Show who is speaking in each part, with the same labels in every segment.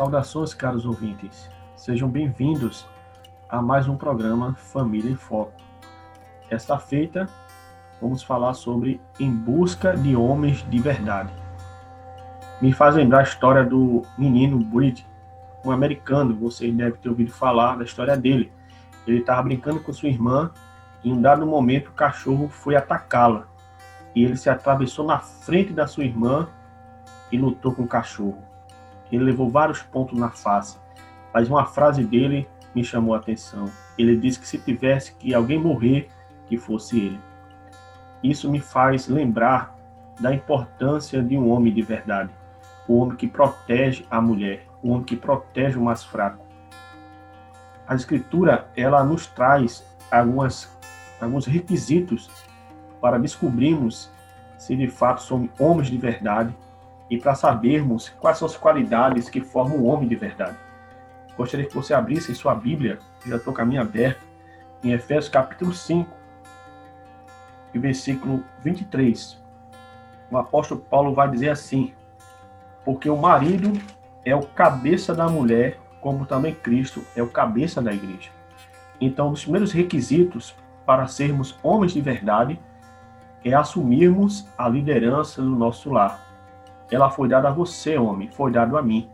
Speaker 1: Saudações, caros ouvintes. Sejam bem-vindos a mais um programa Família em Foco. Esta feita, vamos falar sobre Em Busca de Homens de Verdade. Me faz lembrar a história do menino Breed, um americano, você deve ter ouvido falar da história dele. Ele estava brincando com sua irmã e em um dado momento o cachorro foi atacá-la. E ele se atravessou na frente da sua irmã e lutou com o cachorro ele levou vários pontos na face, mas uma frase dele me chamou a atenção. Ele disse que se tivesse que alguém morrer, que fosse ele. Isso me faz lembrar da importância de um homem de verdade, o homem que protege a mulher, o homem que protege o mais fraco. A escritura ela nos traz algumas, alguns requisitos para descobrirmos se de fato somos homens de verdade e para sabermos quais são as qualidades que formam o homem de verdade. Gostaria que você abrisse sua Bíblia, já estou com a minha aberta, em Efésios capítulo 5, e versículo 23. O apóstolo Paulo vai dizer assim: Porque o marido é o cabeça da mulher, como também Cristo é o cabeça da igreja. Então, um dos primeiros requisitos para sermos homens de verdade é assumirmos a liderança do nosso lar ela foi dada a você, homem, foi dado a mim.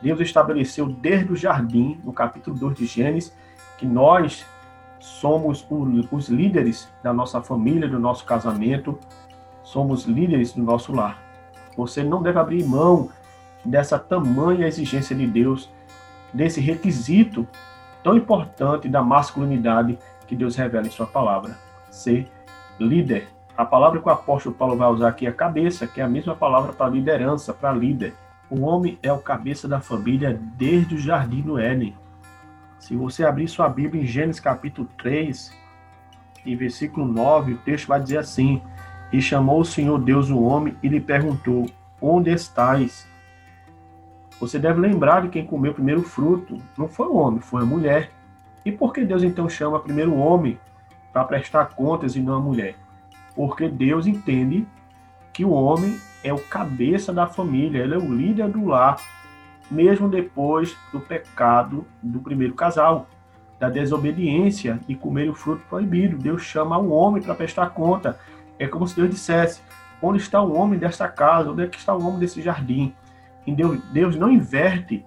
Speaker 1: Deus estabeleceu desde o jardim, no capítulo 2 de Gênesis, que nós somos os líderes da nossa família, do nosso casamento, somos líderes do nosso lar. Você não deve abrir mão dessa tamanha exigência de Deus, desse requisito tão importante da masculinidade que Deus revela em Sua palavra. Ser líder a palavra que o apóstolo Paulo vai usar aqui é cabeça, que é a mesma palavra para liderança, para líder. O homem é o cabeça da família desde o jardim do Éden. Se você abrir sua Bíblia em Gênesis capítulo 3, em versículo 9, o texto vai dizer assim: E chamou o Senhor Deus o homem e lhe perguntou: Onde estás? Você deve lembrar de quem comeu o primeiro fruto. Não foi o homem, foi a mulher. E por que Deus então chama primeiro o homem para prestar contas e não a mulher? Porque Deus entende que o homem é o cabeça da família, ele é o líder do lar, mesmo depois do pecado do primeiro casal, da desobediência e comer o fruto proibido. Deus chama o homem para prestar conta. É como se Deus dissesse: onde está o homem desta casa? Onde é que está o homem desse jardim? E Deus, Deus não inverte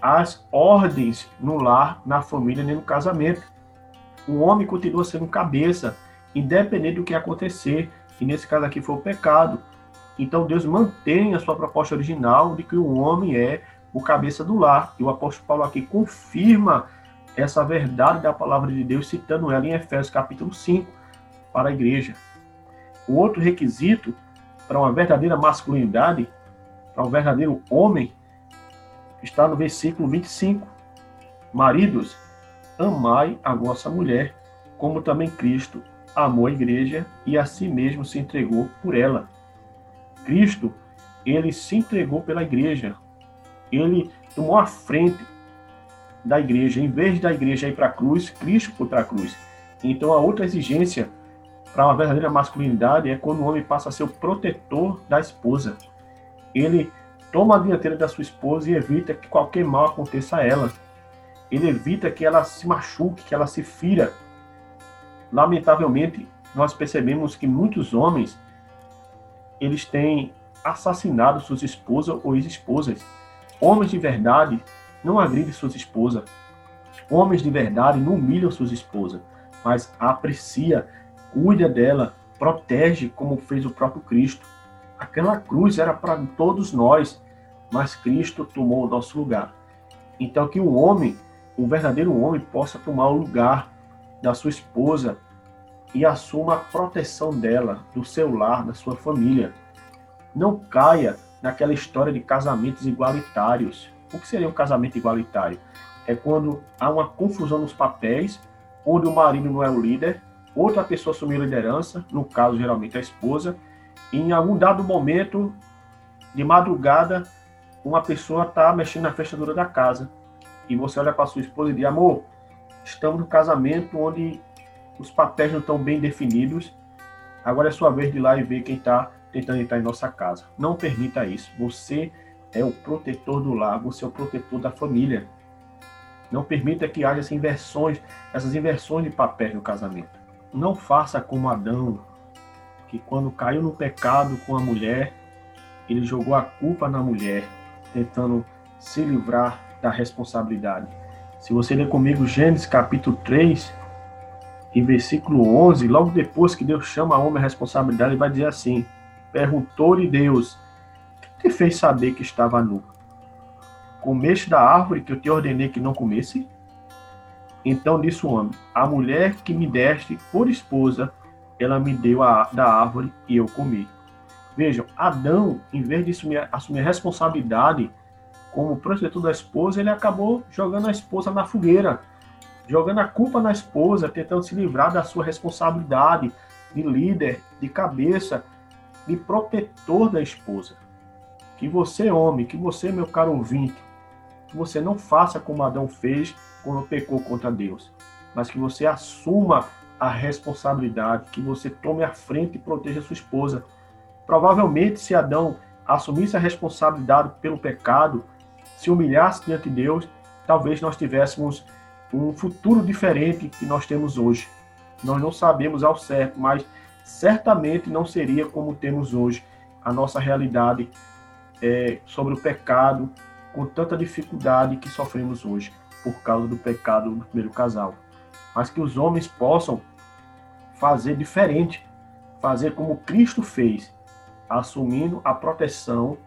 Speaker 1: as ordens no lar, na família, nem no casamento. O homem continua sendo cabeça, independente do que acontecer, e nesse caso aqui foi o pecado. Então Deus mantém a sua proposta original de que o homem é o cabeça do lar. E o apóstolo Paulo aqui confirma essa verdade da palavra de Deus, citando ela em Efésios capítulo 5 para a igreja. O outro requisito para uma verdadeira masculinidade, para um verdadeiro homem, está no versículo 25. Maridos, amai a vossa mulher, como também Cristo amou a igreja e a si mesmo se entregou por ela. Cristo, ele se entregou pela igreja. Ele tomou a frente da igreja. Em vez da igreja ir para a cruz, Cristo foi para a cruz. Então, a outra exigência para uma verdadeira masculinidade é quando o homem passa a ser o protetor da esposa. Ele toma a dianteira da sua esposa e evita que qualquer mal aconteça a ela. Ele evita que ela se machuque, que ela se fira lamentavelmente, nós percebemos que muitos homens eles têm assassinado suas esposas ou ex-esposas. Homens de verdade não agridem suas esposas. Homens de verdade não humilham suas esposas, mas aprecia, cuida dela, protege como fez o próprio Cristo. Aquela cruz era para todos nós, mas Cristo tomou o nosso lugar. Então que o homem, o verdadeiro homem, possa tomar o lugar da sua esposa, e assuma a proteção dela, do seu lar, da sua família. Não caia naquela história de casamentos igualitários. O que seria um casamento igualitário? É quando há uma confusão nos papéis, onde o marido não é o líder, outra pessoa assumiu a liderança, no caso geralmente a esposa, e em algum dado momento, de madrugada, uma pessoa está mexendo na fechadura da casa e você olha para sua esposa e diz: Amor, estamos no casamento onde os papéis não estão bem definidos. Agora é sua vez de ir lá e ver quem está tentando entrar em nossa casa. Não permita isso. Você é o protetor do lar, você é o protetor da família. Não permita que haja essas inversões, essas inversões de papéis no casamento. Não faça como Adão, que quando caiu no pecado com a mulher, ele jogou a culpa na mulher, tentando se livrar da responsabilidade. Se você ler comigo Gênesis capítulo 3, e versículo 11, logo depois que Deus chama a homem à responsabilidade, ele vai dizer assim: Perguntou-lhe Deus: Que te fez saber que estava nu? Comeste da árvore que eu te ordenei que não comesse? Então disse o homem: A mulher que me deste por esposa, ela me deu a, da árvore e eu comi. Vejam, Adão, em vez de assumir, assumir a responsabilidade como protetor da esposa, ele acabou jogando a esposa na fogueira, jogando a culpa na esposa, tentando se livrar da sua responsabilidade de líder, de cabeça, de protetor da esposa. Que você, homem, que você, meu caro ouvinte, que você não faça como Adão fez quando pecou contra Deus, mas que você assuma a responsabilidade, que você tome a frente e proteja sua esposa. Provavelmente, se Adão assumisse a responsabilidade pelo pecado, se humilhasse diante de Deus, talvez nós tivéssemos um futuro diferente que nós temos hoje. Nós não sabemos ao certo, mas certamente não seria como temos hoje a nossa realidade é, sobre o pecado, com tanta dificuldade que sofremos hoje por causa do pecado do primeiro casal. Mas que os homens possam fazer diferente, fazer como Cristo fez, assumindo a proteção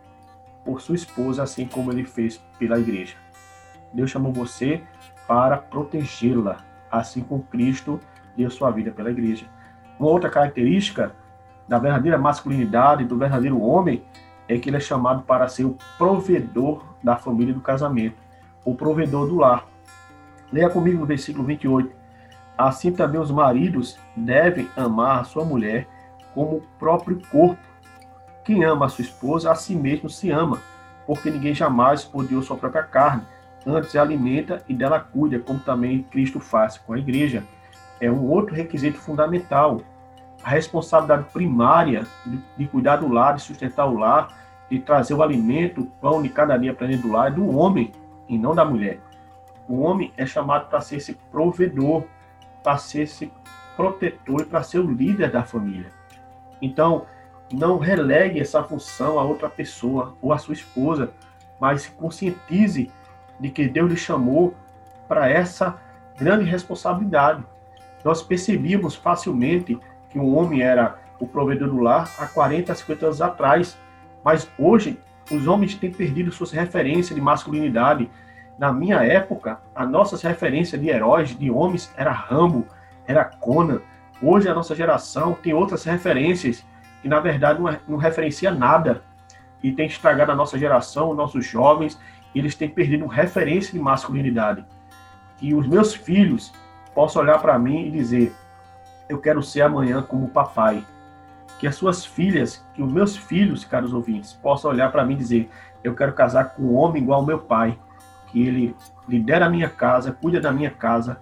Speaker 1: por sua esposa, assim como ele fez pela igreja. Deus chamou você para protegê-la, assim como Cristo deu sua vida pela igreja. Uma outra característica da verdadeira masculinidade, do verdadeiro homem, é que ele é chamado para ser o provedor da família do casamento, o provedor do lar. Leia comigo no versículo 28. Assim também os maridos devem amar a sua mulher como o próprio corpo. Quem ama a sua esposa, a si mesmo se ama, porque ninguém jamais odiou sua própria carne, antes a alimenta e dela cuida, como também Cristo faz com a igreja. É um outro requisito fundamental. A responsabilidade primária de, cuidar do lar, de sustentar o lar, de trazer o alimento, o pão de cada dia para dentro do lar, é do homem e não da mulher. O homem é chamado para ser esse provedor, para ser esse protetor e para ser o líder da família. Então, não relegue essa função a outra pessoa ou a sua esposa, mas se conscientize de que Deus lhe chamou para essa grande responsabilidade. Nós percebíamos facilmente que o homem era o provedor do lar há 40, 50 anos atrás, mas hoje os homens têm perdido suas referências de masculinidade. Na minha época, as nossas referências de heróis, de homens, era Rambo, era Conan. Hoje a nossa geração tem outras referências que na verdade não, não referencia nada e tem estragado a nossa geração, nossos jovens, eles têm perdido referência de masculinidade. Que os meus filhos possam olhar para mim e dizer: Eu quero ser amanhã como papai. Que as suas filhas, que os meus filhos, caros ouvintes, possam olhar para mim e dizer: Eu quero casar com um homem igual ao meu pai. Que ele lidera a minha casa, cuida da minha casa,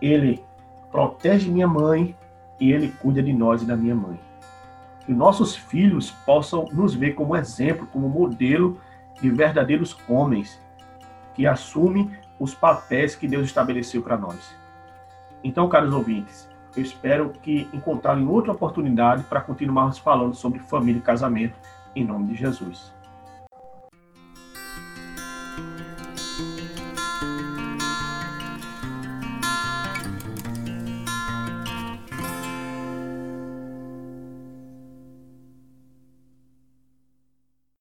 Speaker 1: ele protege minha mãe e ele cuida de nós e da minha mãe que nossos filhos possam nos ver como exemplo, como modelo de verdadeiros homens que assumem os papéis que Deus estabeleceu para nós. Então, caros ouvintes, eu espero que encontrarem outra oportunidade para continuarmos falando sobre família e casamento, em nome de Jesus.